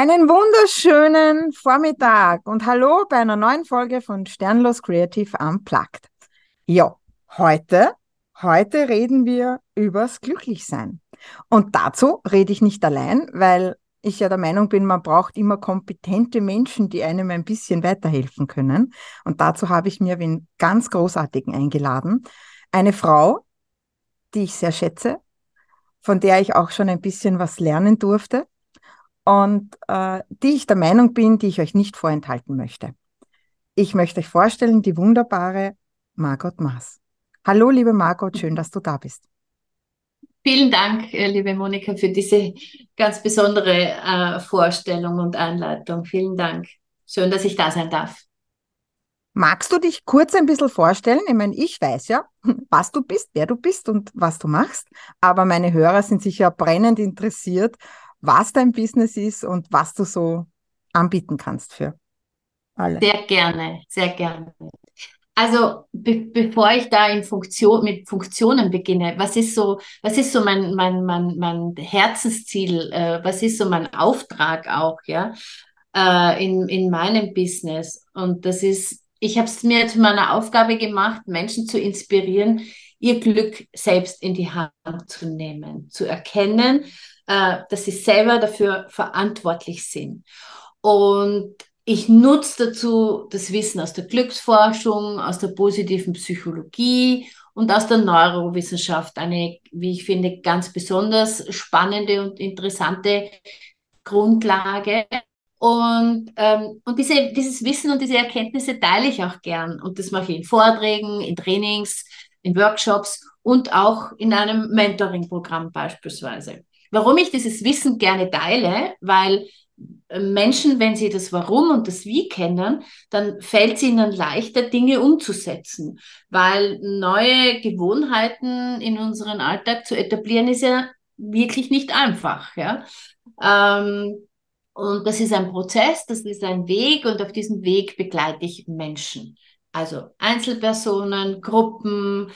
Einen wunderschönen Vormittag und hallo bei einer neuen Folge von Sternlos Creative Unplugged. Ja, heute, heute reden wir übers Glücklichsein. Und dazu rede ich nicht allein, weil ich ja der Meinung bin, man braucht immer kompetente Menschen, die einem ein bisschen weiterhelfen können. Und dazu habe ich mir den ganz großartigen eingeladen. Eine Frau, die ich sehr schätze, von der ich auch schon ein bisschen was lernen durfte und äh, die ich der Meinung bin, die ich euch nicht vorenthalten möchte. Ich möchte euch vorstellen, die wunderbare Margot Maas. Hallo, liebe Margot, schön, dass du da bist. Vielen Dank, äh, liebe Monika, für diese ganz besondere äh, Vorstellung und Einleitung. Vielen Dank. Schön, dass ich da sein darf. Magst du dich kurz ein bisschen vorstellen? Ich meine, ich weiß ja, was du bist, wer du bist und was du machst, aber meine Hörer sind sicher brennend interessiert, was dein Business ist und was du so anbieten kannst für alle. Sehr gerne, sehr gerne. Also be bevor ich da in Funktion mit Funktionen beginne, was ist so, was ist so mein mein mein mein Herzensziel? Äh, was ist so mein Auftrag auch, ja, äh, in in meinem Business? Und das ist, ich habe es mir zu meiner Aufgabe gemacht, Menschen zu inspirieren, ihr Glück selbst in die Hand zu nehmen, zu erkennen, äh, dass sie selber dafür verantwortlich sind. Und ich nutze dazu das Wissen aus der Glücksforschung, aus der positiven Psychologie und aus der Neurowissenschaft. Eine, wie ich finde, ganz besonders spannende und interessante Grundlage. Und, ähm, und diese, dieses Wissen und diese Erkenntnisse teile ich auch gern. Und das mache ich in Vorträgen, in Trainings, in Workshops und auch in einem Mentoring-Programm beispielsweise. Warum ich dieses Wissen gerne teile, weil äh, Menschen, wenn sie das Warum und das Wie kennen, dann fällt es ihnen leichter, Dinge umzusetzen, weil neue Gewohnheiten in unseren Alltag zu etablieren, ist ja wirklich nicht einfach. Ja? Ähm, und das ist ein Prozess, das ist ein Weg und auf diesem Weg begleite ich Menschen. Also Einzelpersonen, Gruppen,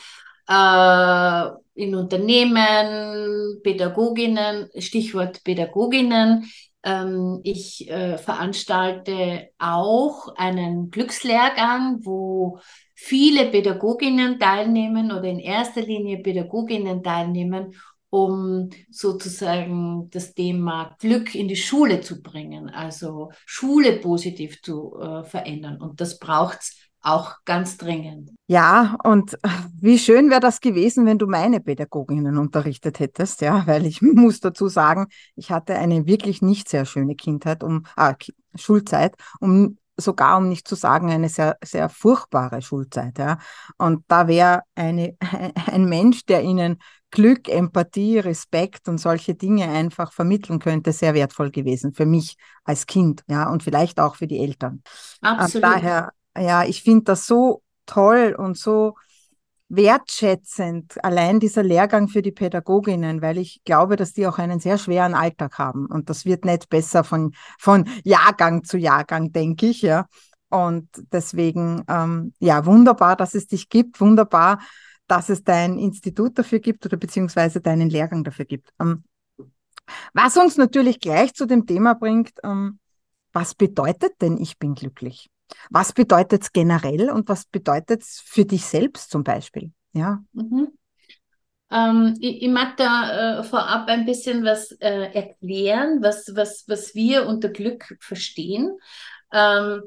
äh, in Unternehmen, Pädagoginnen, Stichwort Pädagoginnen. Ähm, ich äh, veranstalte auch einen Glückslehrgang, wo viele Pädagoginnen teilnehmen oder in erster Linie Pädagoginnen teilnehmen, um sozusagen das Thema Glück in die Schule zu bringen, also Schule positiv zu äh, verändern. Und das braucht es auch ganz dringend. Ja, und wie schön wäre das gewesen, wenn du meine Pädagoginnen unterrichtet hättest, ja, weil ich muss dazu sagen, ich hatte eine wirklich nicht sehr schöne Kindheit, um ah, Schulzeit, um sogar um nicht zu sagen eine sehr sehr furchtbare Schulzeit, ja. Und da wäre eine ein Mensch, der ihnen Glück, Empathie, Respekt und solche Dinge einfach vermitteln könnte, sehr wertvoll gewesen für mich als Kind, ja, und vielleicht auch für die Eltern. Absolut. Daher ja, ich finde das so toll und so wertschätzend, allein dieser Lehrgang für die Pädagoginnen, weil ich glaube, dass die auch einen sehr schweren Alltag haben. Und das wird nicht besser von, von Jahrgang zu Jahrgang, denke ich, ja. Und deswegen, ähm, ja, wunderbar, dass es dich gibt, wunderbar, dass es dein Institut dafür gibt oder beziehungsweise deinen Lehrgang dafür gibt. Ähm, was uns natürlich gleich zu dem Thema bringt, ähm, was bedeutet denn ich bin glücklich? Was bedeutet es generell und was bedeutet es für dich selbst zum Beispiel? Ja. Mhm. Ähm, ich, ich, mag da äh, vorab ein bisschen was äh, erklären, was, was, was wir unter Glück verstehen. Ähm,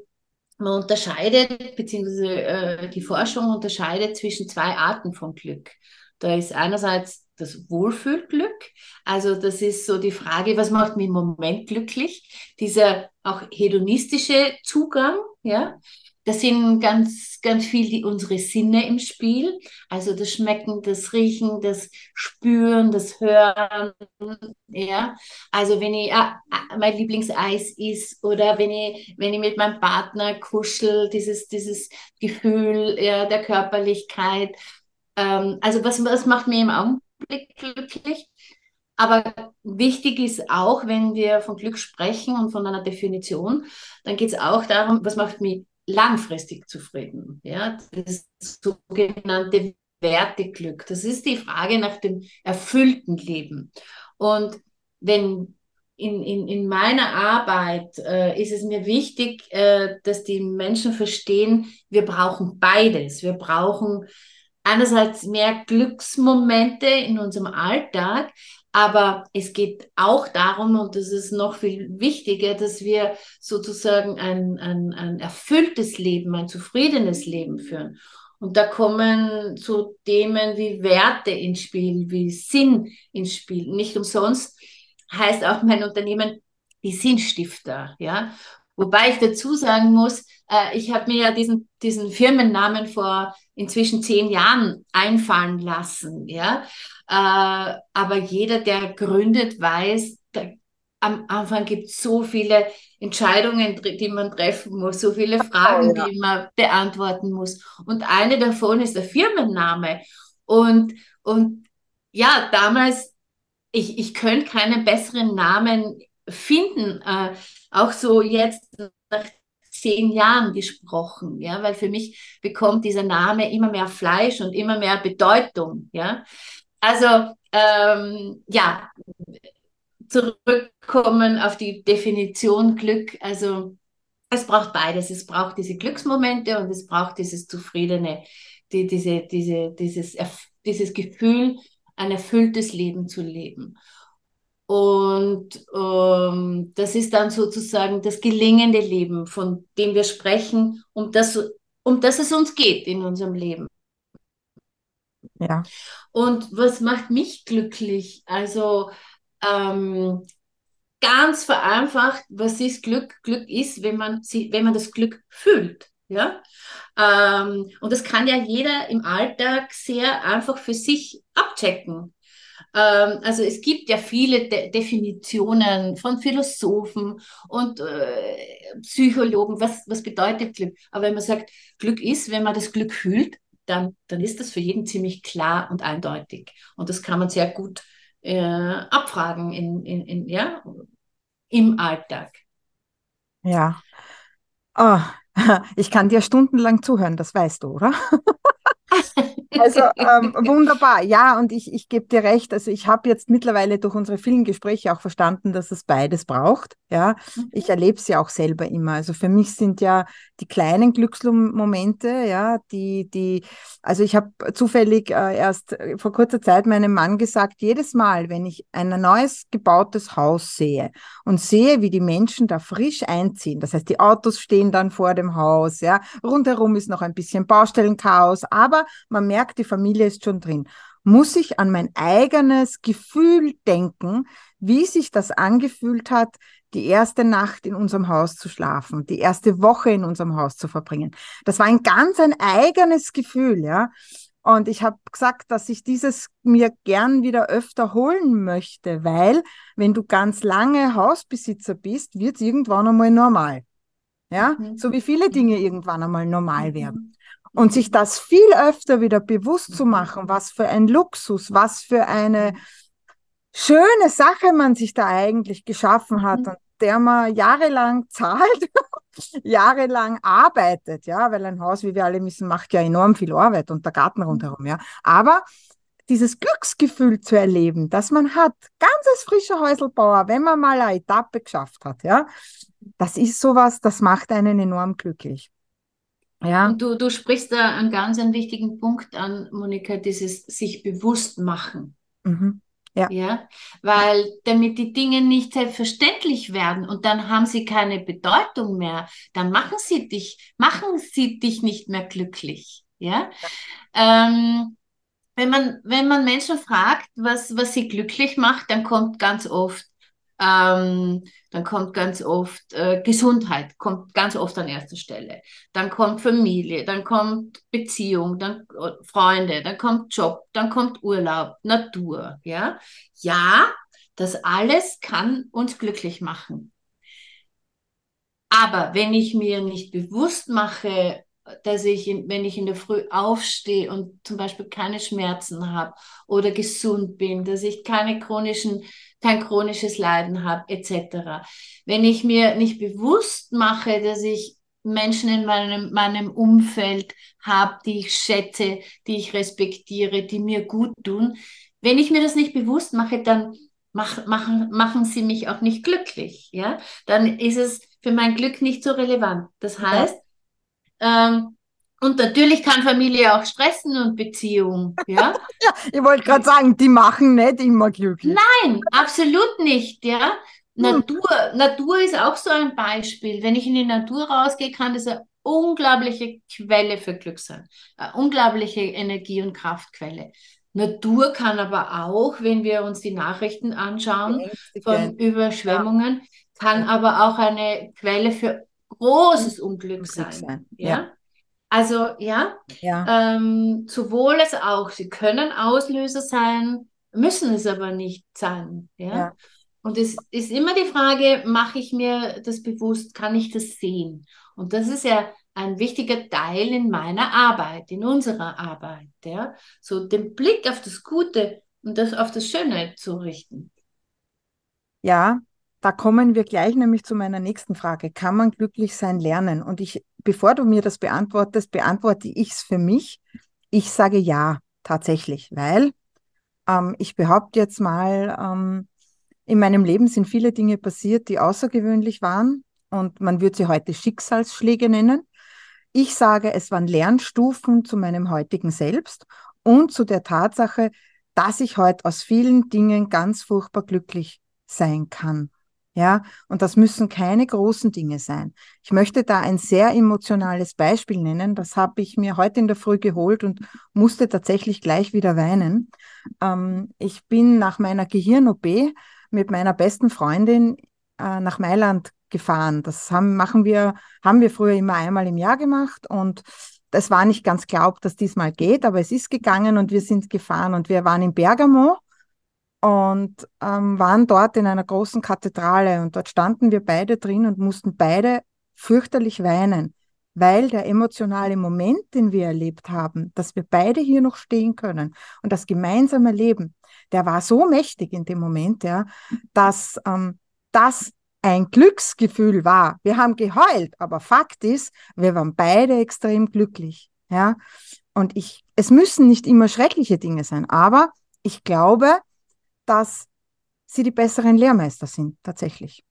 man unterscheidet, beziehungsweise äh, die Forschung unterscheidet zwischen zwei Arten von Glück. Da ist einerseits das Wohlfühlglück. Also das ist so die Frage, was macht mich im Moment glücklich? Dieser auch hedonistische Zugang, ja, da sind ganz, ganz viel die, unsere Sinne im Spiel. Also das Schmecken, das Riechen, das Spüren, das Hören. Ja, also wenn ich äh, mein Lieblingseis ist oder wenn ich, wenn ich mit meinem Partner kuschel, dieses, dieses Gefühl ja, der Körperlichkeit. Ähm, also was, was macht mir im Augenblick glücklich? Aber wichtig ist auch, wenn wir von Glück sprechen und von einer Definition, dann geht es auch darum, was macht mich langfristig zufrieden. Ja, das sogenannte Werteglück. Das ist die Frage nach dem erfüllten Leben. Und wenn in, in, in meiner Arbeit äh, ist es mir wichtig, äh, dass die Menschen verstehen, wir brauchen beides. Wir brauchen einerseits mehr Glücksmomente in unserem Alltag, aber es geht auch darum, und das ist noch viel wichtiger, dass wir sozusagen ein, ein, ein erfülltes Leben, ein zufriedenes Leben führen. Und da kommen so Themen wie Werte ins Spiel, wie Sinn ins Spiel. Nicht umsonst heißt auch mein Unternehmen die Sinnstifter, ja. Wobei ich dazu sagen muss, äh, ich habe mir ja diesen, diesen Firmennamen vor inzwischen zehn Jahren einfallen lassen, ja. Äh, aber jeder, der gründet, weiß, da, am Anfang gibt es so viele Entscheidungen, die man treffen muss, so viele Fragen, oh, ja. die man beantworten muss. Und eine davon ist der Firmenname. Und, und ja, damals, ich, ich könnte keinen besseren Namen finden, äh, auch so jetzt nach zehn Jahren gesprochen, ja, weil für mich bekommt dieser Name immer mehr Fleisch und immer mehr Bedeutung, ja. Also ähm, ja, zurückkommen auf die Definition Glück. Also es braucht beides. Es braucht diese Glücksmomente und es braucht dieses zufriedene, die, diese, diese, dieses, dieses Gefühl, ein erfülltes Leben zu leben. Und ähm, das ist dann sozusagen das gelingende Leben, von dem wir sprechen, um das, um das es uns geht in unserem Leben. Ja. Und was macht mich glücklich? Also ähm, ganz vereinfacht, was ist Glück? Glück ist, wenn man, wenn man das Glück fühlt. Ja? Ähm, und das kann ja jeder im Alltag sehr einfach für sich abchecken. Ähm, also es gibt ja viele De Definitionen von Philosophen und äh, Psychologen, was, was bedeutet Glück. Aber wenn man sagt, Glück ist, wenn man das Glück fühlt, dann, dann ist das für jeden ziemlich klar und eindeutig. Und das kann man sehr gut äh, abfragen in, in, in, ja, im Alltag. Ja. Oh, ich kann dir stundenlang zuhören, das weißt du, oder? Also ähm, wunderbar, ja, und ich, ich gebe dir recht. Also ich habe jetzt mittlerweile durch unsere vielen Gespräche auch verstanden, dass es beides braucht. Ja, mhm. ich erlebe es ja auch selber immer. Also für mich sind ja die kleinen Glücksmomente, ja, die, die, also ich habe zufällig äh, erst vor kurzer Zeit meinem Mann gesagt, jedes Mal, wenn ich ein neues gebautes Haus sehe und sehe, wie die Menschen da frisch einziehen, das heißt, die Autos stehen dann vor dem Haus, ja, rundherum ist noch ein bisschen Baustellenchaos, aber man merkt, die Familie ist schon drin. Muss ich an mein eigenes Gefühl denken, wie sich das angefühlt hat, die erste Nacht in unserem Haus zu schlafen, die erste Woche in unserem Haus zu verbringen. Das war ein ganz ein eigenes Gefühl, ja. Und ich habe gesagt, dass ich dieses mir gern wieder öfter holen möchte, weil wenn du ganz lange Hausbesitzer bist, wird es irgendwann einmal normal. Ja, mhm. so wie viele Dinge irgendwann einmal normal werden. Und sich das viel öfter wieder bewusst zu machen, was für ein Luxus, was für eine schöne Sache man sich da eigentlich geschaffen hat mhm. und der man jahrelang zahlt, jahrelang arbeitet, ja, weil ein Haus, wie wir alle wissen, macht ja enorm viel Arbeit und der Garten mhm. rundherum, ja. Aber dieses Glücksgefühl zu erleben, dass man hat, ganzes frischer Häuselbauer, wenn man mal eine Etappe geschafft hat, ja, das ist sowas, das macht einen enorm glücklich. Ja. Und du, du sprichst da einen ganz einen wichtigen Punkt an, Monika, dieses sich bewusst machen. Mhm. Ja. ja. Weil damit die Dinge nicht selbstverständlich werden und dann haben sie keine Bedeutung mehr, dann machen sie dich, machen sie dich nicht mehr glücklich. Ja. ja. Ähm, wenn man, wenn man Menschen fragt, was, was sie glücklich macht, dann kommt ganz oft Ähm, dann kommt ganz oft äh, Gesundheit, kommt ganz oft an erster Stelle. Dann kommt Familie, dann kommt Beziehung, dann äh, Freunde, dann kommt Job, dann kommt Urlaub, Natur. Ja, ja, das alles kann uns glücklich machen. Aber wenn ich mir nicht bewusst mache, dass ich, wenn ich in der Früh aufstehe und zum Beispiel keine Schmerzen habe oder gesund bin, dass ich keine chronischen, kein chronisches Leiden habe, etc. Wenn ich mir nicht bewusst mache, dass ich Menschen in meinem, meinem Umfeld habe, die ich schätze, die ich respektiere, die mir gut tun, wenn ich mir das nicht bewusst mache, dann mach, machen, machen sie mich auch nicht glücklich. Ja? Dann ist es für mein Glück nicht so relevant. Das heißt, ja. ähm, und natürlich kann Familie auch stressen und Beziehung. Ja, ja ich wollte gerade sagen, die machen nicht immer glücklich. Nein, absolut nicht. Ja, Natur, hm. Natur ist auch so ein Beispiel. Wenn ich in die Natur rausgehe, kann das eine unglaubliche Quelle für Glück sein. Eine unglaubliche Energie- und Kraftquelle. Natur kann aber auch, wenn wir uns die Nachrichten anschauen von Überschwemmungen, kann aber auch eine Quelle für großes Unglück, Unglück sein. sein. Ja? ja? Also ja, ja. Ähm, sowohl als auch. Sie können Auslöser sein, müssen es aber nicht sein. Ja. ja. Und es ist immer die Frage, mache ich mir das bewusst, kann ich das sehen? Und das ist ja ein wichtiger Teil in meiner Arbeit, in unserer Arbeit. Ja? So den Blick auf das Gute und das, auf das Schöne zu richten. Ja, da kommen wir gleich nämlich zu meiner nächsten Frage. Kann man glücklich sein lernen? Und ich, bevor du mir das beantwortest, beantworte ich es für mich. Ich sage ja, tatsächlich, weil ähm, ich behaupte jetzt mal, ähm, in meinem Leben sind viele Dinge passiert, die außergewöhnlich waren und man würde sie heute Schicksalsschläge nennen. Ich sage, es waren Lernstufen zu meinem heutigen Selbst und zu der Tatsache, dass ich heute aus vielen Dingen ganz furchtbar glücklich sein kann. Ja, und das müssen keine großen Dinge sein. Ich möchte da ein sehr emotionales Beispiel nennen. Das habe ich mir heute in der Früh geholt und musste tatsächlich gleich wieder weinen. Ähm, ich bin nach meiner Gehirn-OP mit meiner besten Freundin äh, nach Mailand gefahren. Das haben, machen wir, haben wir früher immer einmal im Jahr gemacht und es war nicht ganz klar, ob das diesmal geht, aber es ist gegangen und wir sind gefahren und wir waren in Bergamo und ähm, waren dort in einer großen Kathedrale und dort standen wir beide drin und mussten beide fürchterlich weinen, weil der emotionale Moment, den wir erlebt haben, dass wir beide hier noch stehen können und das gemeinsame Leben, der war so mächtig in dem Moment, ja, dass ähm, das ein Glücksgefühl war. Wir haben geheult, aber Fakt ist, wir waren beide extrem glücklich, ja. Und ich, es müssen nicht immer schreckliche Dinge sein, aber ich glaube, dass sie die besseren Lehrmeister sind, tatsächlich.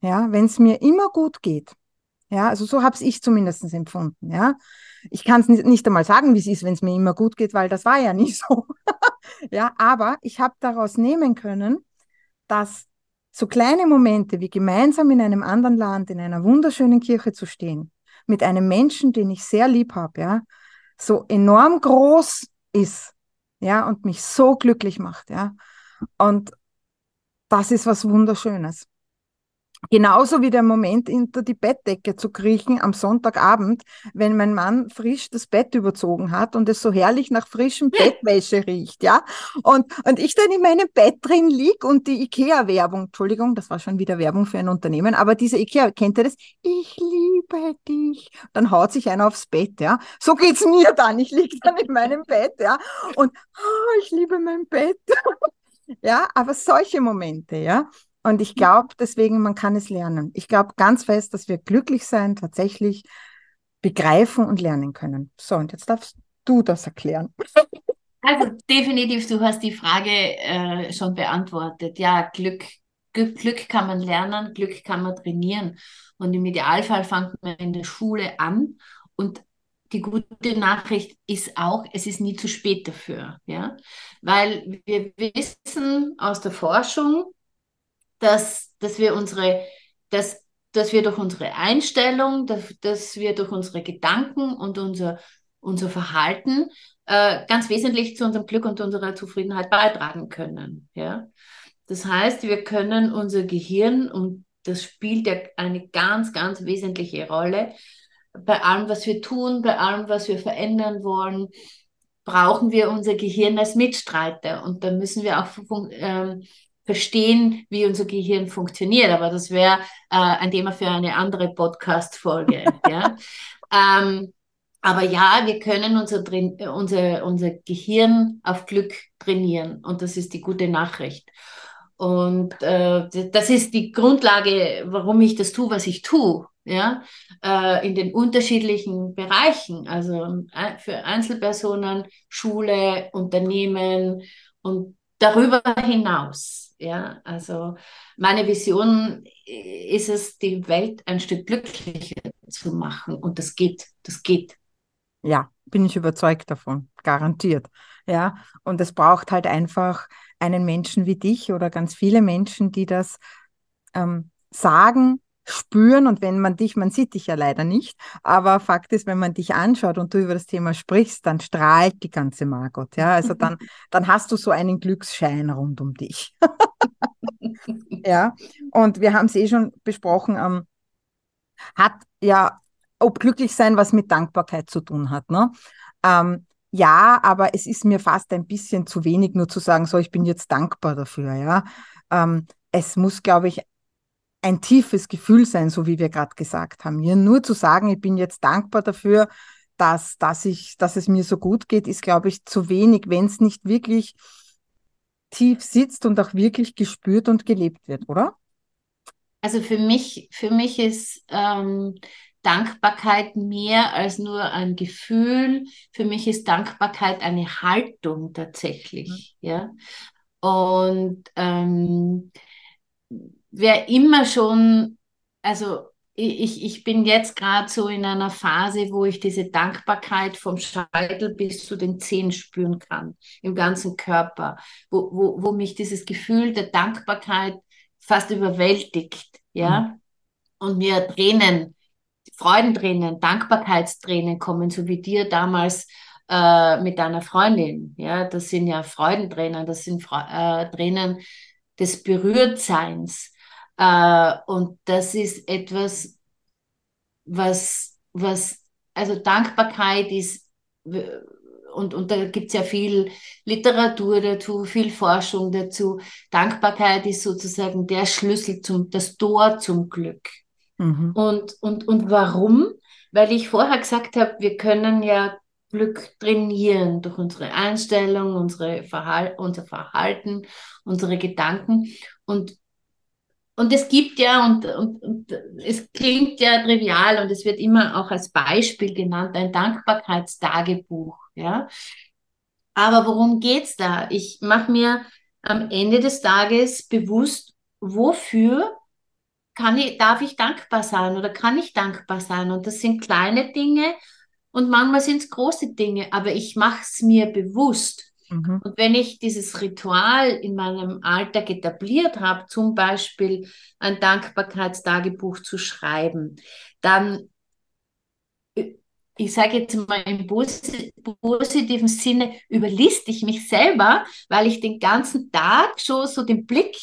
Ja, wenn es mir immer gut geht. Ja, also so habe ich zumindest empfunden. Ja, ich kann es nicht, einmal sagen, wie es ist, wenn es mir immer gut geht, weil das war ja nicht so. ja, aber ich habe daraus nehmen können, dass so kleine Momente wie gemeinsam in einem anderen Land, in einer wunderschönen Kirche zu stehen, mit einem Menschen, den ich sehr lieb habe, ja, so enorm groß ist, ja, und mich so glücklich macht, ja. Und das ist was Wunderschönes. Genauso wie der Moment, hinter die Bettdecke zu kriechen am Sonntagabend, wenn mein Mann frisch das Bett überzogen hat und es so herrlich nach frischem Bettwäsche riecht, ja. Und, und ich dann in meinem Bett drin lieg und die IKEA-Werbung, Entschuldigung, das war schon wieder Werbung für ein Unternehmen, aber diese IKEA, kennt ihr das? Ich liebe dich. Dann haut sich einer aufs Bett, ja. So geht's mir dann. Ich lieg dann in meinem Bett, ja. Und oh, ich liebe mein Bett. Ja, aber solche Momente, ja. Und ich glaube deswegen, man kann es lernen. Ich glaube ganz fest, dass wir glücklich sein, tatsächlich begreifen und lernen können. So, und jetzt darfst du das erklären. Also definitiv, du hast die Frage äh, schon beantwortet. Ja, Glück, Glück, Glück kann man lernen, Glück kann man trainieren. Und im Idealfall fängt man in der Schule an und die gute Nachricht ist auch, es ist nie zu spät dafür, ja, weil wir wissen aus der Forschung, dass, dass wir unsere, dass, dass wir durch unsere Einstellung, dass, dass wir durch unsere Gedanken und unser, unser Verhalten äh, ganz wesentlich zu unserem Glück und unserer Zufriedenheit beitragen können, ja. Das heißt, wir können unser Gehirn, und das spielt ja eine ganz, ganz wesentliche Rolle, bei allem, was wir tun, bei allem, was wir verändern wollen, brauchen wir unser Gehirn als Mitstreiter. Und da müssen wir auch ähm, verstehen, wie unser Gehirn funktioniert. Aber das wäre äh, ein Thema für eine andere Podcast-Folge. ja. Ähm, aber ja, wir können unser, unser, unser Gehirn auf Glück trainieren. Und das ist die gute Nachricht. Und äh, das ist die Grundlage, warum ich das tue, was ich tue ja, äh, in den unterschiedlichen Bereichen, also äh, für Einzelpersonen, Schule, Unternehmen und darüber hinaus. Ja, also meine Vision ist es, die Welt ein Stück glücklicher zu machen und das geht, das geht. Ja, bin ich überzeugt davon, garantiert. Ja, und es braucht halt einfach einen Menschen wie dich oder ganz viele Menschen, die das ähm, sagen, spüren und wenn man dich, man sieht dich ja leider nicht, aber Fakt ist, wenn man dich anschaut und du über das Thema sprichst, dann strahlt die ganze Margot, ja, also dann, dann hast du so einen Glücksschein rund um dich. ja, und wir haben es eh schon besprochen, ähm, hat ja, ob glücklich sein was mit Dankbarkeit zu tun hat, ne? Ähm, ja, aber es ist mir fast ein bisschen zu wenig, nur zu sagen, so, ich bin jetzt dankbar dafür, ja. Ähm, es muss, glaube ich, ein tiefes Gefühl sein, so wie wir gerade gesagt haben. Mir nur zu sagen, ich bin jetzt dankbar dafür, dass, dass, ich, dass es mir so gut geht, ist, glaube ich, zu wenig, wenn es nicht wirklich tief sitzt und auch wirklich gespürt und gelebt wird, oder? Also für mich, für mich ist ähm, Dankbarkeit mehr als nur ein Gefühl. Für mich ist Dankbarkeit eine Haltung tatsächlich. Mhm. Ja. Und ähm, wer immer schon, also ich, ich bin jetzt gerade so in einer Phase, wo ich diese Dankbarkeit vom Scheitel bis zu den Zehen spüren kann, im ganzen Körper, wo, wo, wo mich dieses Gefühl der Dankbarkeit fast überwältigt, ja, mhm. und mir Tränen, Freudentränen, Dankbarkeitstränen kommen, so wie dir damals äh, mit deiner Freundin, ja, das sind ja Freudentränen, das sind äh, Tränen des Berührtseins, äh, und das ist etwas, was, was, also Dankbarkeit ist, und, und da gibt es ja viel Literatur dazu, viel Forschung dazu. Dankbarkeit ist sozusagen der Schlüssel zum, das Tor zum Glück. Mhm. Und, und, und warum? Weil ich vorher gesagt habe, wir können ja Glück trainieren durch unsere Einstellung, unsere Verhal unser Verhalten, unsere Gedanken. Und und es gibt ja, und, und, und es klingt ja trivial und es wird immer auch als Beispiel genannt, ein Dankbarkeitstagebuch. Ja? Aber worum geht's da? Ich mache mir am Ende des Tages bewusst, wofür kann ich, darf ich dankbar sein oder kann ich dankbar sein? Und das sind kleine Dinge und manchmal sind es große Dinge, aber ich mache es mir bewusst. Mhm. Und wenn ich dieses Ritual in meinem Alltag etabliert habe, zum Beispiel ein Dankbarkeitstagebuch zu schreiben, dann, äh, ich sage jetzt mal im positiven Sinne, überliste ich mich selber, weil ich den ganzen Tag schon so den Blick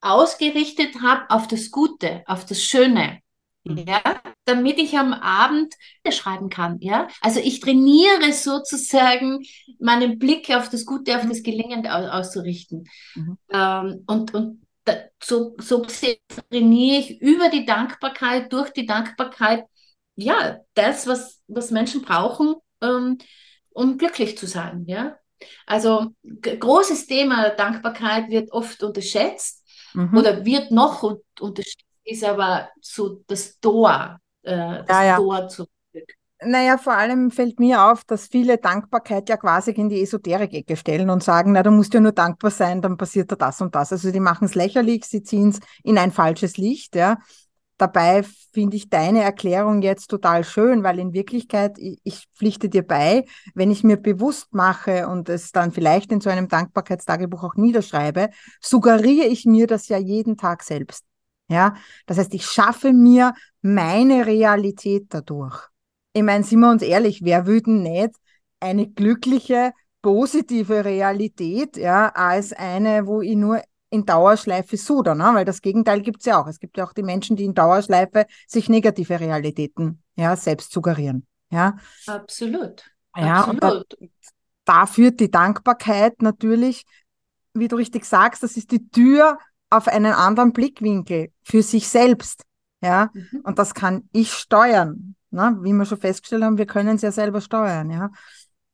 ausgerichtet habe auf das Gute, auf das Schöne. Ja, damit ich am Abend schreiben kann. Ja, also ich trainiere sozusagen meinen Blick auf das Gute, auf mhm. das Gelingende auszurichten. Mhm. Ähm, und und da, so, so trainiere ich über die Dankbarkeit, durch die Dankbarkeit, ja, das, was, was Menschen brauchen, ähm, um glücklich zu sein. Ja, also großes Thema Dankbarkeit wird oft unterschätzt mhm. oder wird noch unterschätzt ist aber so das Tor, äh, das ja, ja. Tor zu naja, vor allem fällt mir auf, dass viele Dankbarkeit ja quasi in die Esoterik-Ecke stellen und sagen, na, du musst ja nur dankbar sein, dann passiert da das und das. Also die machen es lächerlich, sie ziehen es in ein falsches Licht, ja. Dabei finde ich deine Erklärung jetzt total schön, weil in Wirklichkeit, ich, ich pflichte dir bei, wenn ich mir bewusst mache und es dann vielleicht in so einem Dankbarkeitstagebuch auch niederschreibe, suggeriere ich mir das ja jeden Tag selbst. Ja, das heißt, ich schaffe mir meine Realität dadurch. Ich meine, sind wir uns ehrlich, wer würde nicht eine glückliche, positive Realität, ja, als eine, wo ich nur in Dauerschleife sudern, ne? weil das Gegenteil gibt es ja auch. Es gibt ja auch die Menschen, die in Dauerschleife sich negative Realitäten ja, selbst suggerieren. Ja? Absolut. Ja, Absolut. und da, da führt die Dankbarkeit natürlich, wie du richtig sagst, das ist die Tür auf einen anderen Blickwinkel für sich selbst. Ja, mhm. und das kann ich steuern. Ne? Wie wir schon festgestellt haben, wir können es ja selber steuern. Ja,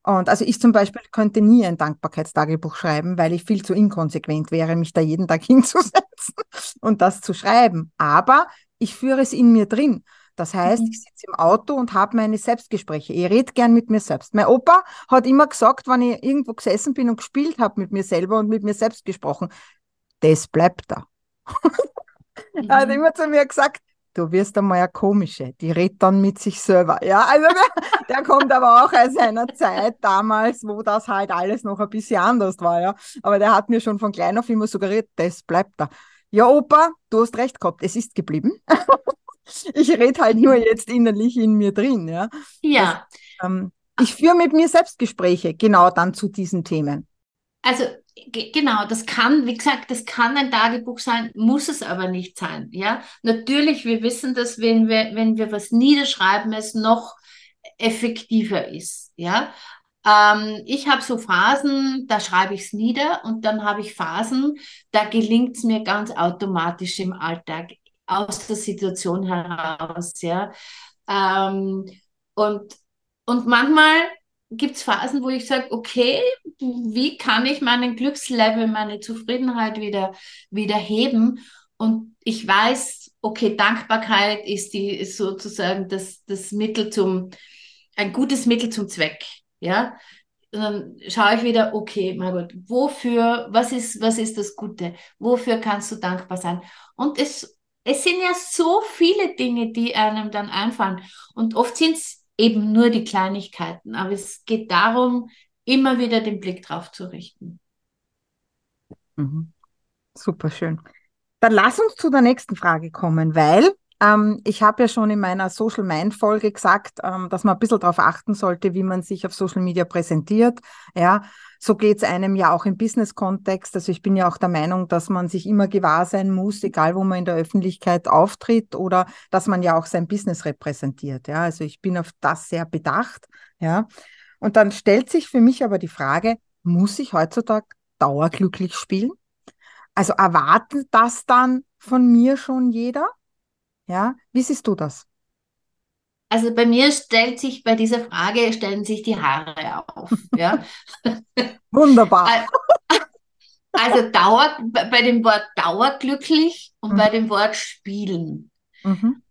und also ich zum Beispiel könnte nie ein Dankbarkeitstagebuch schreiben, weil ich viel zu inkonsequent wäre, mich da jeden Tag hinzusetzen und das zu schreiben. Aber ich führe es in mir drin. Das heißt, mhm. ich sitze im Auto und habe meine Selbstgespräche. Ich rede gern mit mir selbst. Mein Opa hat immer gesagt, wenn ich irgendwo gesessen bin und gespielt habe mit mir selber und mit mir selbst gesprochen, das bleibt da. Mhm. er hat mhm. immer zu mir gesagt, du wirst einmal eine komische, die redet dann mit sich selber. Ja, also der, der, kommt aber auch aus einer Zeit damals, wo das halt alles noch ein bisschen anders war, ja. Aber der hat mir schon von klein auf immer suggeriert, das bleibt da. Ja, Opa, du hast recht gehabt, es ist geblieben. ich rede halt nur jetzt innerlich in mir drin, ja. Ja. Das, ähm, ich führe mit mir Selbstgespräche, genau dann zu diesen Themen. Also genau, das kann, wie gesagt, das kann ein Tagebuch sein, muss es aber nicht sein. Ja, natürlich, wir wissen, dass wenn wir, wenn wir was niederschreiben, es noch effektiver ist. Ja, ähm, ich habe so Phasen, da schreibe ich es nieder und dann habe ich Phasen, da gelingt es mir ganz automatisch im Alltag aus der Situation heraus. Ja, ähm, und und manchmal gibt es Phasen, wo ich sage, okay, wie kann ich meinen Glückslevel, meine Zufriedenheit wieder, wieder heben? Und ich weiß, okay, Dankbarkeit ist die ist sozusagen das, das Mittel zum, ein gutes Mittel zum Zweck. Ja. Und dann schaue ich wieder, okay, Margot, wofür, was ist, was ist das Gute? Wofür kannst du dankbar sein? Und es, es sind ja so viele Dinge, die einem dann einfallen. Und oft sind es eben nur die Kleinigkeiten. Aber es geht darum, immer wieder den Blick drauf zu richten. Mhm. Super schön. Dann lass uns zu der nächsten Frage kommen, weil ähm, ich habe ja schon in meiner Social Mind Folge gesagt, ähm, dass man ein bisschen darauf achten sollte, wie man sich auf Social Media präsentiert. Ja, so geht es einem ja auch im Business-Kontext. Also ich bin ja auch der Meinung, dass man sich immer gewahr sein muss, egal wo man in der Öffentlichkeit auftritt oder dass man ja auch sein Business repräsentiert. Ja, also ich bin auf das sehr bedacht. Ja, und dann stellt sich für mich aber die Frage, muss ich heutzutage dauerglücklich spielen? Also erwartet das dann von mir schon jeder? Ja, wie siehst du das? Also bei mir stellt sich bei dieser Frage stellen sich die Haare auf. Ja. Wunderbar. Also Dauer, bei dem Wort dauerglücklich und mhm. bei dem Wort spielen. Mhm.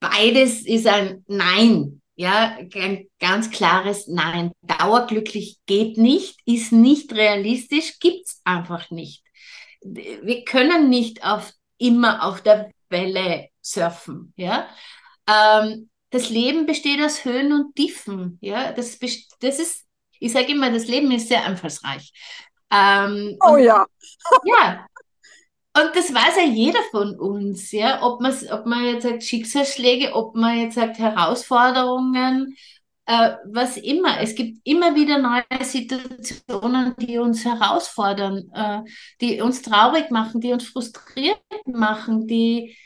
Beides ist ein Nein. Ja, ein ganz klares Nein. Dauerglücklich geht nicht, ist nicht realistisch, gibt's einfach nicht. Wir können nicht auf immer auf der Welle surfen. Ja? Ähm, das Leben besteht aus Höhen und Tiefen. Ja? Das, das ist, ich sage immer, das Leben ist sehr einfallsreich. Ähm, oh und, ja. Ja. Und das weiß ja jeder von uns, ja, ob man, ob man jetzt sagt Schicksalsschläge, ob man jetzt sagt Herausforderungen, äh, was immer. Es gibt immer wieder neue Situationen, die uns herausfordern, äh, die uns traurig machen, die uns frustriert machen, die,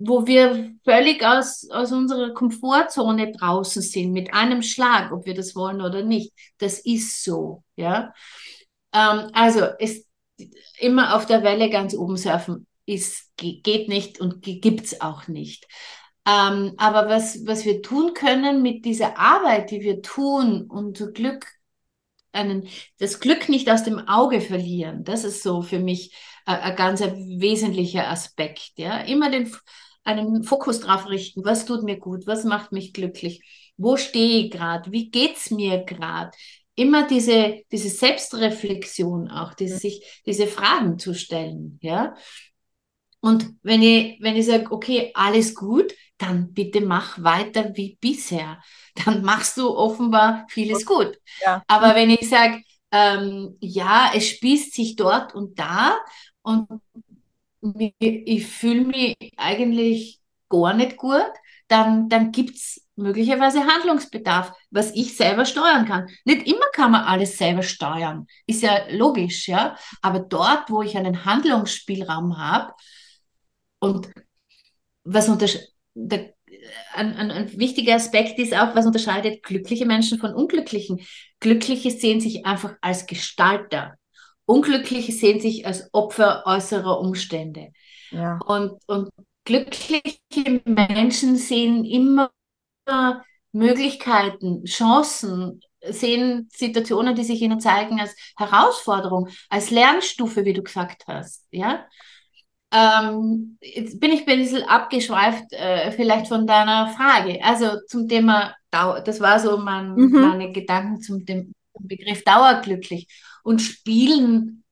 wo wir völlig aus, aus unserer Komfortzone draußen sind, mit einem Schlag, ob wir das wollen oder nicht. Das ist so, ja. Ähm, also, es immer auf der Welle ganz oben surfen ist, geht nicht und gibt es auch nicht. Ähm, aber was, was wir tun können mit dieser Arbeit, die wir tun, unser Glück, einen, das Glück nicht aus dem Auge verlieren, das ist so für mich äh, ein ganz wesentlicher Aspekt. Ja? Immer den, einen Fokus drauf richten, was tut mir gut, was macht mich glücklich, wo stehe ich gerade, wie geht es mir gerade. Immer diese, diese Selbstreflexion auch, diese, sich, diese Fragen zu stellen, ja. Und wenn ich, wenn ich sage, okay, alles gut, dann bitte mach weiter wie bisher. Dann machst du offenbar vieles gut. Ja. Aber wenn ich sage, ähm, ja, es spießt sich dort und da und ich fühle mich eigentlich gar nicht gut, dann, dann gibt es möglicherweise Handlungsbedarf, was ich selber steuern kann. Nicht immer kann man alles selber steuern, ist ja logisch, ja. Aber dort, wo ich einen Handlungsspielraum habe und was unterscheidet, ein, ein, ein, wichtiger Aspekt ist auch, was unterscheidet glückliche Menschen von unglücklichen. Glückliche sehen sich einfach als Gestalter. Unglückliche sehen sich als Opfer äußerer Umstände. Ja. Und, und glückliche Menschen sehen immer Möglichkeiten, Chancen, sehen Situationen, die sich ihnen zeigen als Herausforderung, als Lernstufe, wie du gesagt hast. Ja? Ähm, jetzt bin ich ein bisschen abgeschweift, äh, vielleicht von deiner Frage. Also zum Thema Dauer, das war so mein, mhm. meine Gedanken zum Begriff dauerglücklich. Und Spielen,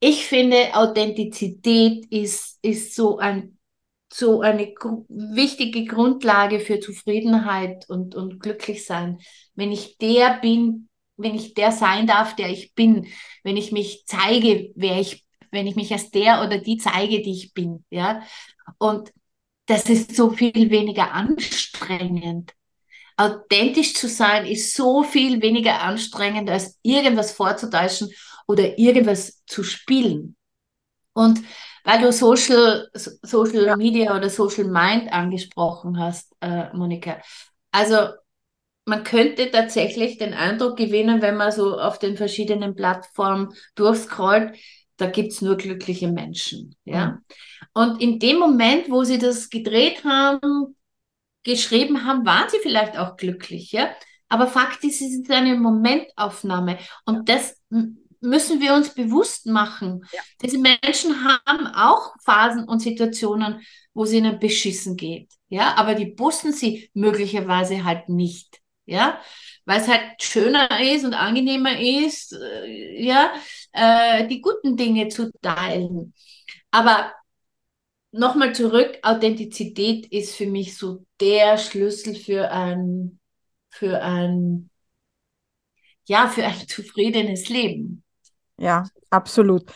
ich finde, Authentizität ist, ist so ein so eine wichtige Grundlage für Zufriedenheit und, und Glücklichsein. Wenn ich der bin, wenn ich der sein darf, der ich bin, wenn ich mich zeige, wer ich, wenn ich mich als der oder die zeige, die ich bin, ja. Und das ist so viel weniger anstrengend. Authentisch zu sein ist so viel weniger anstrengend, als irgendwas vorzutäuschen oder irgendwas zu spielen. Und weil du Social, Social. Media oder Social Mind angesprochen hast, äh, Monika. Also man könnte tatsächlich den Eindruck gewinnen, wenn man so auf den verschiedenen Plattformen durchscrollt, da gibt's nur glückliche Menschen. Ja? Mhm. Und in dem Moment, wo sie das gedreht haben, geschrieben haben, waren sie vielleicht auch glücklich. Ja? Aber Fakt ist, es ist eine Momentaufnahme. Und das müssen wir uns bewusst machen. Ja. Diese Menschen haben auch Phasen und Situationen, wo es ihnen beschissen geht. Ja, aber die bussen sie möglicherweise halt nicht ja, weil es halt schöner ist und angenehmer ist, äh, ja, äh, die guten Dinge zu teilen. Aber nochmal zurück, Authentizität ist für mich so der Schlüssel für ein, für ein, ja, für ein zufriedenes Leben. Ja, absolut.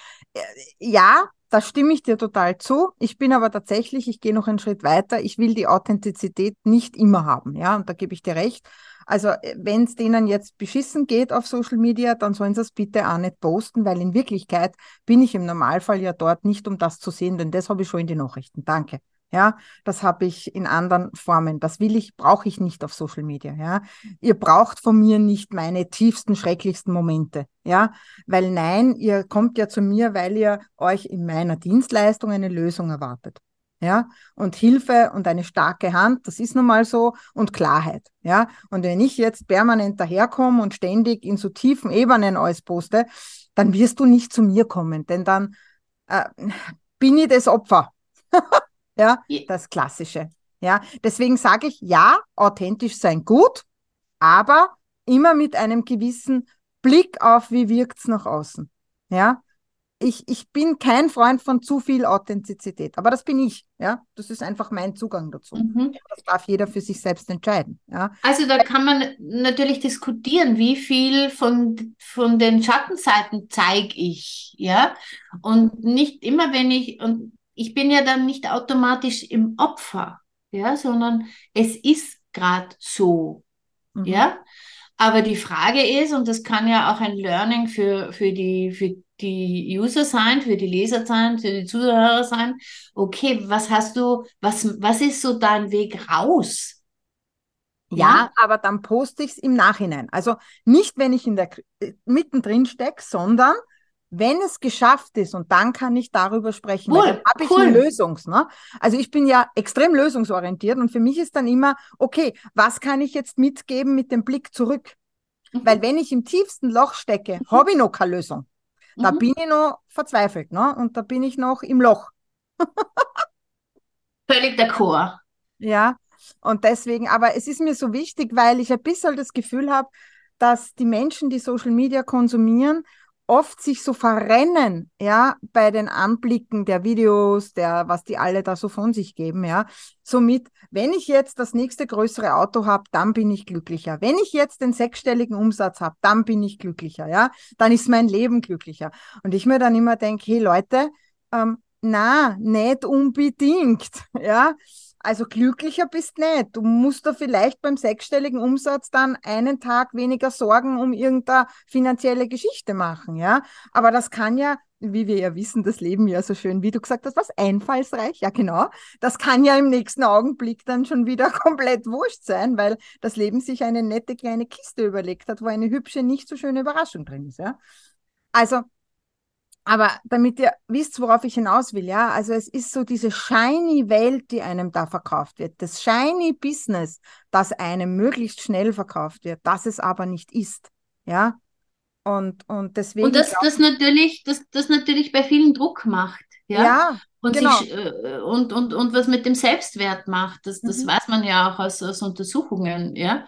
Ja, da stimme ich dir total zu. Ich bin aber tatsächlich, ich gehe noch einen Schritt weiter. Ich will die Authentizität nicht immer haben. Ja, und da gebe ich dir recht. Also äh, wenn es denen jetzt beschissen geht auf Social Media, dann sollen sie es bitte auch nicht posten, weil in Wirklichkeit bin ich im Normalfall ja dort nicht, um das zu sehen, denn das habe ich schon in den Nachrichten. Danke. Ja, das habe ich in anderen Formen. Das will ich, brauche ich nicht auf Social Media. Ja, ihr braucht von mir nicht meine tiefsten, schrecklichsten Momente. Ja, weil nein, ihr kommt ja zu mir, weil ihr euch in meiner Dienstleistung eine Lösung erwartet ja, und Hilfe und eine starke Hand, das ist nun mal so, und Klarheit, ja. Und wenn ich jetzt permanent daherkomme und ständig in so tiefen Ebenen alles poste, dann wirst du nicht zu mir kommen, denn dann äh, bin ich das Opfer. ja, das Klassische. Ja, deswegen sage ich, ja, authentisch sein gut, aber immer mit einem gewissen Blick auf, wie wirkt's nach außen. Ja, ich, ich bin kein Freund von zu viel Authentizität, aber das bin ich. Ja, das ist einfach mein Zugang dazu. Mhm. Das darf jeder für sich selbst entscheiden. Ja. Also da kann man natürlich diskutieren, wie viel von, von den Schattenseiten zeige ich, ja, und nicht immer, wenn ich und ich bin ja dann nicht automatisch im Opfer, ja, sondern es ist gerade so, mhm. ja. Aber die Frage ist, und das kann ja auch ein Learning für, für die, für die User sein, für die Leser sein, für die Zuhörer sein. Okay, was hast du, was, was ist so dein Weg raus? Ja, ja aber dann poste ich es im Nachhinein. Also nicht, wenn ich in der äh, mittendrin stecke, sondern wenn es geschafft ist und dann kann ich darüber sprechen, cool, dann habe ich cool. eine Lösung. Ne? Also ich bin ja extrem lösungsorientiert und für mich ist dann immer, okay, was kann ich jetzt mitgeben mit dem Blick zurück? Mhm. Weil wenn ich im tiefsten Loch stecke, mhm. habe ich noch keine Lösung. Da mhm. bin ich noch verzweifelt, ne? Und da bin ich noch im Loch. Völlig der Chor. Ja, und deswegen, aber es ist mir so wichtig, weil ich ein bisschen das Gefühl habe, dass die Menschen, die Social Media konsumieren, oft sich so verrennen, ja, bei den Anblicken der Videos, der, was die alle da so von sich geben, ja. Somit, wenn ich jetzt das nächste größere Auto habe, dann bin ich glücklicher. Wenn ich jetzt den sechsstelligen Umsatz habe, dann bin ich glücklicher, ja. Dann ist mein Leben glücklicher. Und ich mir dann immer denke, hey Leute, ähm, na, nicht unbedingt, ja. Also glücklicher bist nicht. Du musst da vielleicht beim sechsstelligen Umsatz dann einen Tag weniger Sorgen um irgendeine finanzielle Geschichte machen, ja. Aber das kann ja, wie wir ja wissen, das Leben ja so schön, wie du gesagt hast, was einfallsreich, ja genau. Das kann ja im nächsten Augenblick dann schon wieder komplett wurscht sein, weil das Leben sich eine nette kleine Kiste überlegt hat, wo eine hübsche, nicht so schöne Überraschung drin ist, ja. Also aber damit ihr wisst, worauf ich hinaus will, ja, also es ist so diese shiny Welt, die einem da verkauft wird, das shiny Business, das einem möglichst schnell verkauft wird, das es aber nicht ist, ja. Und, und deswegen. Und das, das natürlich, das, das natürlich bei vielen Druck macht, ja. ja und, genau. sich, äh, und, und, und was mit dem Selbstwert macht, das, das mhm. weiß man ja auch aus, aus Untersuchungen, ja.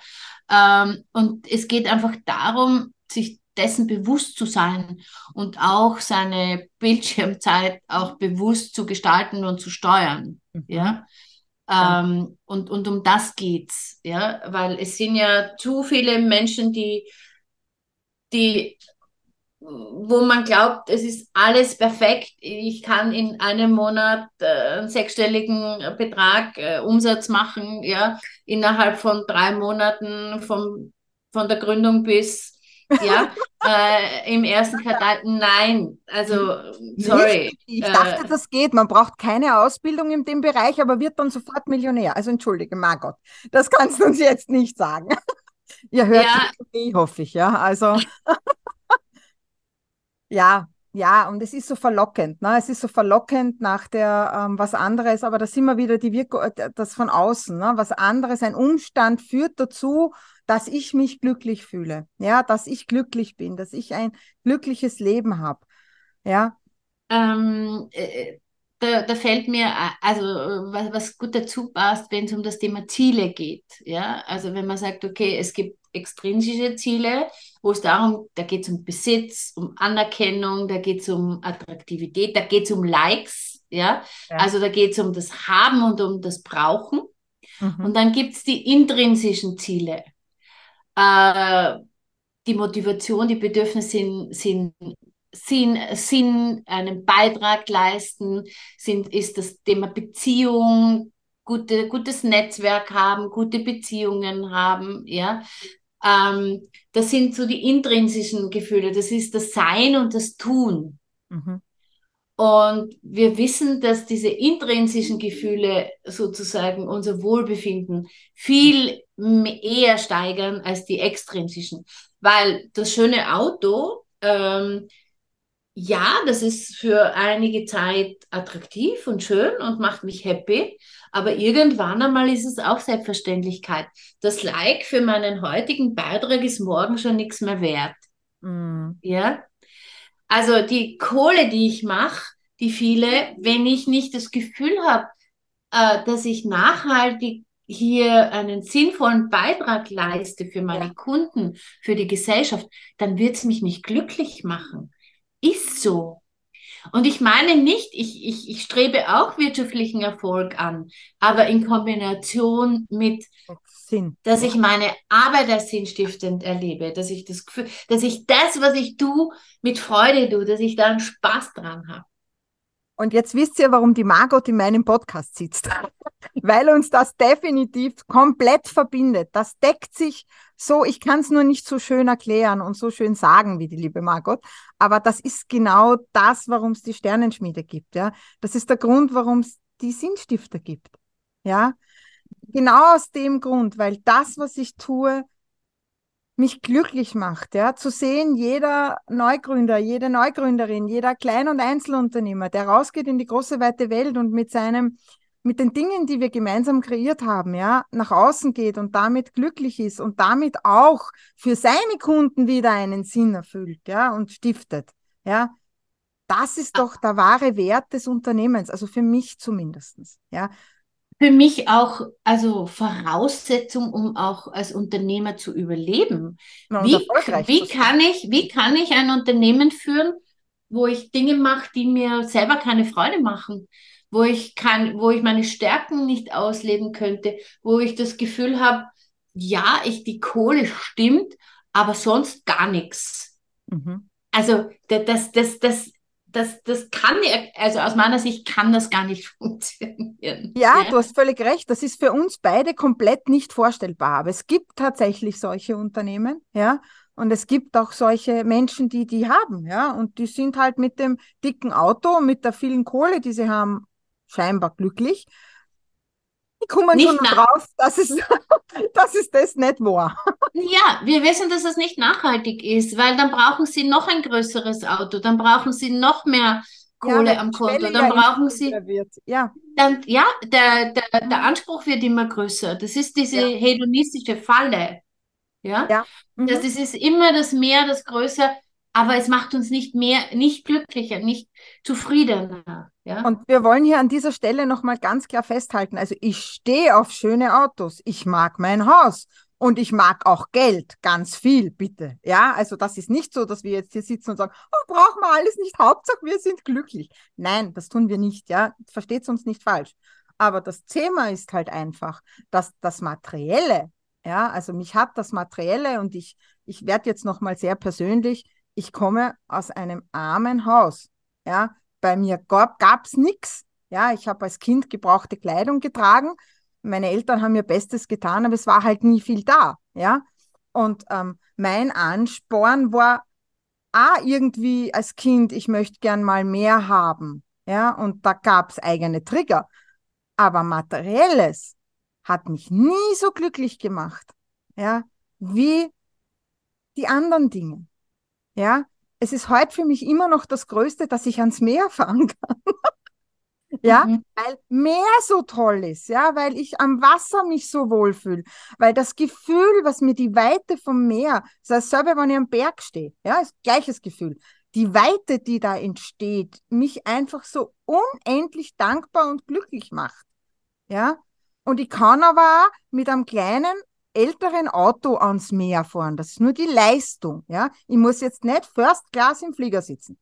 Ähm, und es geht einfach darum, sich dessen bewusst zu sein und auch seine Bildschirmzeit auch bewusst zu gestalten und zu steuern. Mhm. Ja. Ähm, und, und um das geht's, ja, weil es sind ja zu viele Menschen, die, die, wo man glaubt, es ist alles perfekt. Ich kann in einem Monat äh, einen sechsstelligen Betrag äh, Umsatz machen, ja, innerhalb von drei Monaten vom, von der Gründung bis ja, äh, im ersten Quartal, nein, also sorry. Nicht? Ich dachte, äh, das geht. Man braucht keine Ausbildung in dem Bereich, aber wird dann sofort Millionär. Also entschuldige, Margot, das kannst du uns jetzt nicht sagen. Ihr hört ja. mich, hoffe ich, ja. Also ja, ja, und es ist so verlockend, ne? Es ist so verlockend nach der ähm, was anderes, aber da sind wir wieder die Wirkung, äh, das von außen, ne? Was anderes, ein Umstand führt dazu, dass ich mich glücklich fühle, ja, dass ich glücklich bin, dass ich ein glückliches Leben habe, ja. Ähm, äh, da, da, fällt mir, äh, also was, was gut dazu passt, wenn es um das Thema Ziele geht, ja, also wenn man sagt, okay, es gibt extrinsische Ziele, wo es darum, da geht es um Besitz, um Anerkennung, da geht es um Attraktivität, da geht es um Likes, ja? ja? also da geht es um das Haben und um das Brauchen. Mhm. Und dann gibt es die intrinsischen Ziele äh, die Motivation, die Bedürfnisse sind, sind Sinn, Sinn, einen Beitrag leisten, sind, ist das Thema Beziehung, gute, gutes Netzwerk haben, gute Beziehungen haben, ja. Ähm, das sind so die intrinsischen Gefühle, das ist das Sein und das Tun. Mhm. Und wir wissen, dass diese intrinsischen Gefühle sozusagen unser Wohlbefinden viel eher steigern als die extrinsischen. Weil das schöne Auto, ähm, ja, das ist für einige Zeit attraktiv und schön und macht mich happy, aber irgendwann einmal ist es auch Selbstverständlichkeit. Das Like für meinen heutigen Beitrag ist morgen schon nichts mehr wert. Mm. Ja, also die Kohle, die ich mache, die viele, wenn ich nicht das Gefühl habe, äh, dass ich nachhaltig hier einen sinnvollen Beitrag leiste für meine ja. Kunden, für die Gesellschaft, dann wird es mich nicht glücklich machen. Ist so. Und ich meine nicht, ich, ich, ich strebe auch wirtschaftlichen Erfolg an, aber in Kombination mit Sinn. Dass ich meine Arbeit als sinnstiftend erlebe, dass ich das Gefühl, dass ich das, was ich tue, mit Freude tue, dass ich da einen Spaß dran habe. Und jetzt wisst ihr, warum die Margot in meinem Podcast sitzt. Weil uns das definitiv komplett verbindet. Das deckt sich so, ich kann es nur nicht so schön erklären und so schön sagen wie die liebe Margot. Aber das ist genau das, warum es die Sternenschmiede gibt. Ja, das ist der Grund, warum es die Sinnstifter gibt. Ja, genau aus dem Grund, weil das, was ich tue, mich glücklich macht, ja, zu sehen, jeder Neugründer, jede Neugründerin, jeder Klein- und Einzelunternehmer, der rausgeht in die große weite Welt und mit seinem, mit den Dingen, die wir gemeinsam kreiert haben, ja, nach außen geht und damit glücklich ist und damit auch für seine Kunden wieder einen Sinn erfüllt, ja, und stiftet, ja. Das ist doch der wahre Wert des Unternehmens, also für mich zumindestens, ja für mich auch also Voraussetzung, um auch als Unternehmer zu überleben. Ja, wie, wie kann ich, wie kann ich ein Unternehmen führen, wo ich Dinge mache, die mir selber keine Freude machen, wo ich kann, wo ich meine Stärken nicht ausleben könnte, wo ich das Gefühl habe, ja, ich die Kohle stimmt, aber sonst gar nichts. Mhm. Also das, das, das, das, das kann, also aus meiner Sicht kann das gar nicht funktionieren. Ja, ja, du hast völlig recht. Das ist für uns beide komplett nicht vorstellbar. Aber es gibt tatsächlich solche Unternehmen, ja. Und es gibt auch solche Menschen, die die haben, ja. Und die sind halt mit dem dicken Auto, mit der vielen Kohle, die sie haben, scheinbar glücklich. Kommen nicht schon drauf, dass es, dass es das nicht war. Ja, wir wissen, dass es nicht nachhaltig ist, weil dann brauchen sie noch ein größeres Auto, dann brauchen sie noch mehr Kohle ja, am Konto, dann brauchen sie. Wird. Ja, dann, ja der, der, der Anspruch wird immer größer. Das ist diese ja. hedonistische Falle. Ja, ja. Mhm. Das ist, ist immer das Mehr, das Größer, aber es macht uns nicht mehr, nicht glücklicher, nicht zufriedener. Ja? Und wir wollen hier an dieser Stelle nochmal ganz klar festhalten. Also ich stehe auf schöne Autos. Ich mag mein Haus. Und ich mag auch Geld, ganz viel, bitte. Ja, also das ist nicht so, dass wir jetzt hier sitzen und sagen, oh, brauchen wir alles nicht, Hauptsache wir sind glücklich. Nein, das tun wir nicht, ja. Versteht uns nicht falsch. Aber das Thema ist halt einfach, dass das Materielle, ja, also mich hat das Materielle und ich, ich werde jetzt nochmal sehr persönlich, ich komme aus einem armen Haus, ja. Bei mir gab es nichts. Ja, ich habe als Kind gebrauchte Kleidung getragen meine Eltern haben ihr Bestes getan, aber es war halt nie viel da, ja. Und ähm, mein Ansporn war auch irgendwie als Kind, ich möchte gern mal mehr haben, ja. Und da gab es eigene Trigger. Aber materielles hat mich nie so glücklich gemacht, ja, wie die anderen Dinge, ja. Es ist heute für mich immer noch das Größte, dass ich ans Meer fahren kann ja, mhm. weil Meer so toll ist, ja, weil ich am Wasser mich so wohlfühle, weil das Gefühl, was mir die Weite vom Meer, das ist dasselbe, wenn ich am Berg stehe, ja, ist gleiches Gefühl. Die Weite, die da entsteht, mich einfach so unendlich dankbar und glücklich macht, ja. Und ich kann aber auch mit einem kleinen älteren Auto ans Meer fahren. Das ist nur die Leistung, ja. Ich muss jetzt nicht First Class im Flieger sitzen.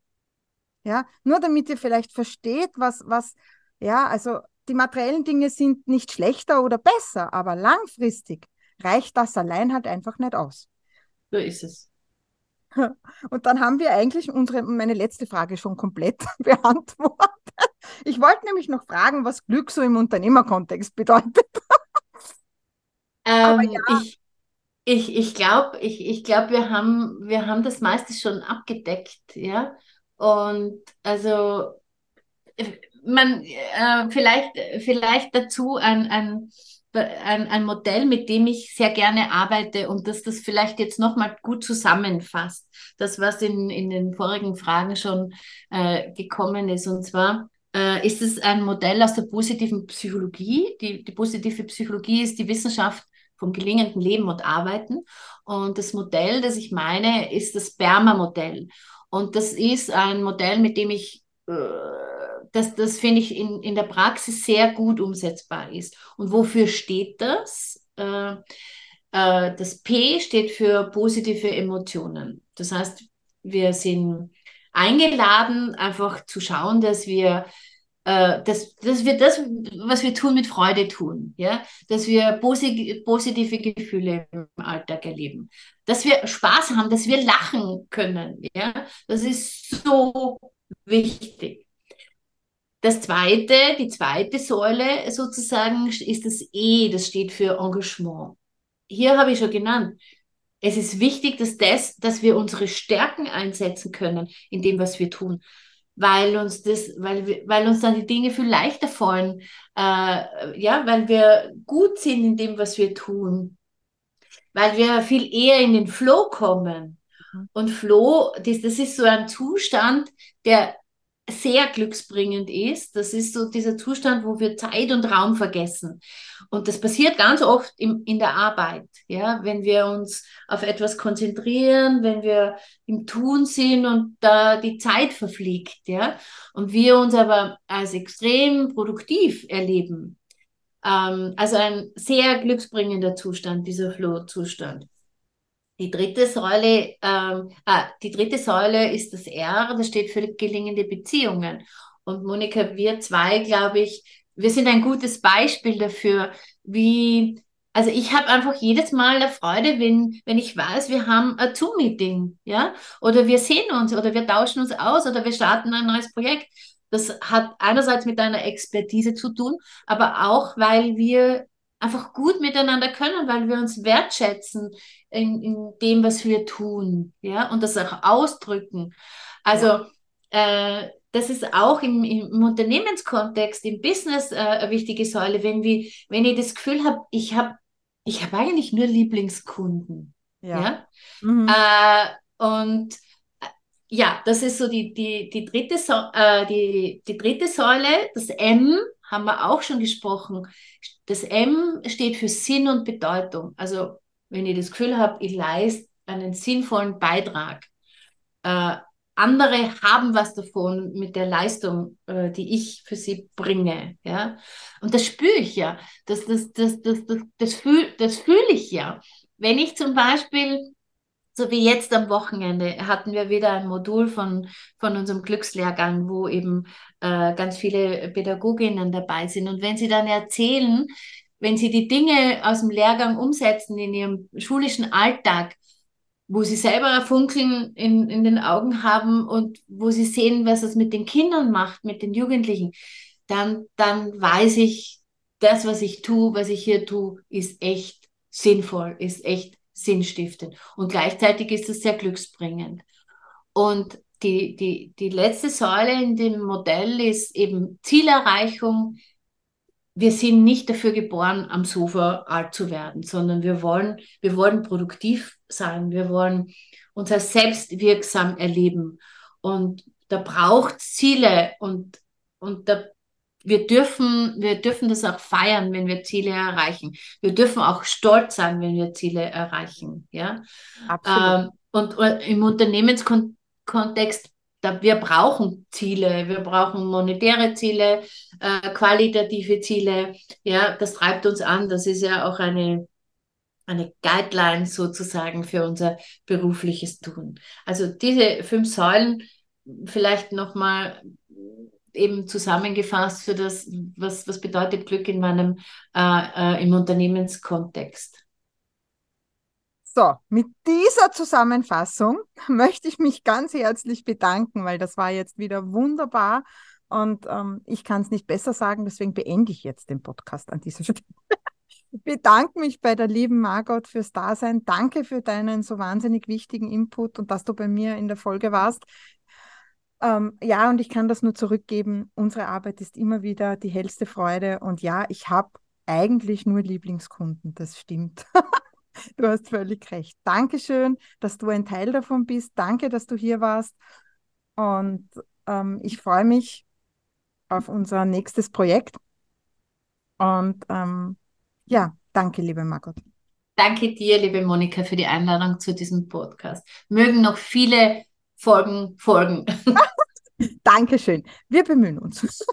Ja, nur damit ihr vielleicht versteht, was, was, ja, also die materiellen Dinge sind nicht schlechter oder besser, aber langfristig reicht das allein halt einfach nicht aus. So ist es. Und dann haben wir eigentlich unsere, meine letzte Frage schon komplett beantwortet. Ich wollte nämlich noch fragen, was Glück so im Unternehmerkontext bedeutet. Ähm, ja. Ich, ich, ich glaube, ich, ich glaub, wir, haben, wir haben das meiste schon abgedeckt, ja. Und also man äh, vielleicht, vielleicht dazu ein, ein, ein, ein Modell, mit dem ich sehr gerne arbeite und dass das vielleicht jetzt nochmal gut zusammenfasst. Das, was in, in den vorigen Fragen schon äh, gekommen ist. Und zwar äh, ist es ein Modell aus der positiven Psychologie. Die, die positive Psychologie ist die Wissenschaft vom gelingenden Leben und Arbeiten. Und das Modell, das ich meine, ist das Berma-Modell. Und das ist ein Modell, mit dem ich, äh, das, das finde ich in, in der Praxis sehr gut umsetzbar ist. Und wofür steht das? Äh, äh, das P steht für positive Emotionen. Das heißt, wir sind eingeladen, einfach zu schauen, dass wir äh, dass, dass wir das, was wir tun, mit Freude tun, ja, dass wir posi positive Gefühle im Alltag erleben, dass wir Spaß haben, dass wir lachen können, ja, das ist so wichtig. Das zweite, die zweite Säule sozusagen ist das E, das steht für Engagement. Hier habe ich schon genannt. Es ist wichtig, dass das, dass wir unsere Stärken einsetzen können in dem, was wir tun weil uns das, weil, weil uns dann die Dinge viel leichter fallen, äh, ja, weil wir gut sind in dem, was wir tun, weil wir viel eher in den Flow kommen. Mhm. Und Flow, das, das ist so ein Zustand, der sehr glücksbringend ist. Das ist so dieser Zustand, wo wir Zeit und Raum vergessen. Und das passiert ganz oft im, in der Arbeit, ja, wenn wir uns auf etwas konzentrieren, wenn wir im Tun sind und da die Zeit verfliegt, ja, und wir uns aber als extrem produktiv erleben. Ähm, also ein sehr glücksbringender Zustand, dieser Flow-Zustand. Die dritte Säule, ähm, ah, die dritte Säule ist das R, das steht für gelingende Beziehungen. Und Monika, wir zwei, glaube ich, wir sind ein gutes Beispiel dafür, wie also ich habe einfach jedes Mal eine Freude, wenn, wenn ich weiß, wir haben ein Zoom-Meeting, ja, oder wir sehen uns oder wir tauschen uns aus oder wir starten ein neues Projekt. Das hat einerseits mit deiner Expertise zu tun, aber auch, weil wir einfach gut miteinander können, weil wir uns wertschätzen in, in dem, was wir tun, ja, und das auch ausdrücken. Also, ja. äh, das ist auch im, im Unternehmenskontext, im Business äh, eine wichtige Säule, wenn, wir, wenn ich das Gefühl habe, ich habe ich hab eigentlich nur Lieblingskunden. Ja. ja? Mhm. Äh, und äh, ja, das ist so die, die, die, dritte, so äh, die, die dritte Säule. Das M haben wir auch schon gesprochen. Das M steht für Sinn und Bedeutung. Also wenn ich das Gefühl habe, ich leiste einen sinnvollen Beitrag. Äh, andere haben was davon mit der Leistung, äh, die ich für sie bringe. Ja? Und das spüre ich ja. Das, das, das, das, das, das fühle das fühl ich ja. Wenn ich zum Beispiel, so wie jetzt am Wochenende, hatten wir wieder ein Modul von, von unserem Glückslehrgang, wo eben äh, ganz viele Pädagoginnen dabei sind. Und wenn sie dann erzählen, wenn sie die Dinge aus dem Lehrgang umsetzen in ihrem schulischen Alltag, wo sie selber ein Funkeln in, in den Augen haben und wo sie sehen, was es mit den Kindern macht, mit den Jugendlichen, dann, dann weiß ich, das, was ich tue, was ich hier tue, ist echt sinnvoll, ist echt sinnstiftend. Und gleichzeitig ist es sehr glücksbringend. Und die, die, die letzte Säule in dem Modell ist eben Zielerreichung, wir sind nicht dafür geboren, am Sofa alt zu werden, sondern wir wollen, wir wollen produktiv sein. Wir wollen uns als selbstwirksam erleben. Und da braucht Ziele und, und da, wir dürfen, wir dürfen das auch feiern, wenn wir Ziele erreichen. Wir dürfen auch stolz sein, wenn wir Ziele erreichen. Ja? Absolut. Ähm, und, und im Unternehmenskontext da, wir brauchen Ziele, wir brauchen monetäre Ziele, äh, qualitative Ziele. Ja, das treibt uns an. Das ist ja auch eine, eine Guideline sozusagen für unser berufliches Tun. Also diese fünf Säulen vielleicht nochmal eben zusammengefasst für das, was, was bedeutet Glück in meinem, äh, äh, im Unternehmenskontext. So, mit dieser Zusammenfassung möchte ich mich ganz herzlich bedanken, weil das war jetzt wieder wunderbar und ähm, ich kann es nicht besser sagen, deswegen beende ich jetzt den Podcast an dieser Stelle. Ich bedanke mich bei der lieben Margot fürs Dasein. Danke für deinen so wahnsinnig wichtigen Input und dass du bei mir in der Folge warst. Ähm, ja, und ich kann das nur zurückgeben. Unsere Arbeit ist immer wieder die hellste Freude. Und ja, ich habe eigentlich nur Lieblingskunden. Das stimmt. Du hast völlig recht. Dankeschön, dass du ein Teil davon bist. Danke, dass du hier warst. Und ähm, ich freue mich auf unser nächstes Projekt. Und ähm, ja, danke, liebe Margot. Danke dir, liebe Monika, für die Einladung zu diesem Podcast. Mögen noch viele Folgen folgen. Dankeschön. Wir bemühen uns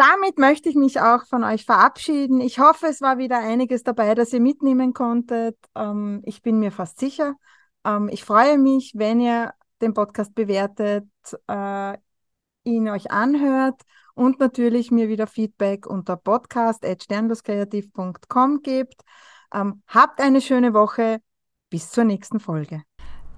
damit möchte ich mich auch von euch verabschieden. Ich hoffe, es war wieder einiges dabei, das ihr mitnehmen konntet. Ähm, ich bin mir fast sicher. Ähm, ich freue mich, wenn ihr den Podcast bewertet, äh, ihn euch anhört und natürlich mir wieder Feedback unter podcast.sternloskreativ.com gebt. Ähm, habt eine schöne Woche. Bis zur nächsten Folge.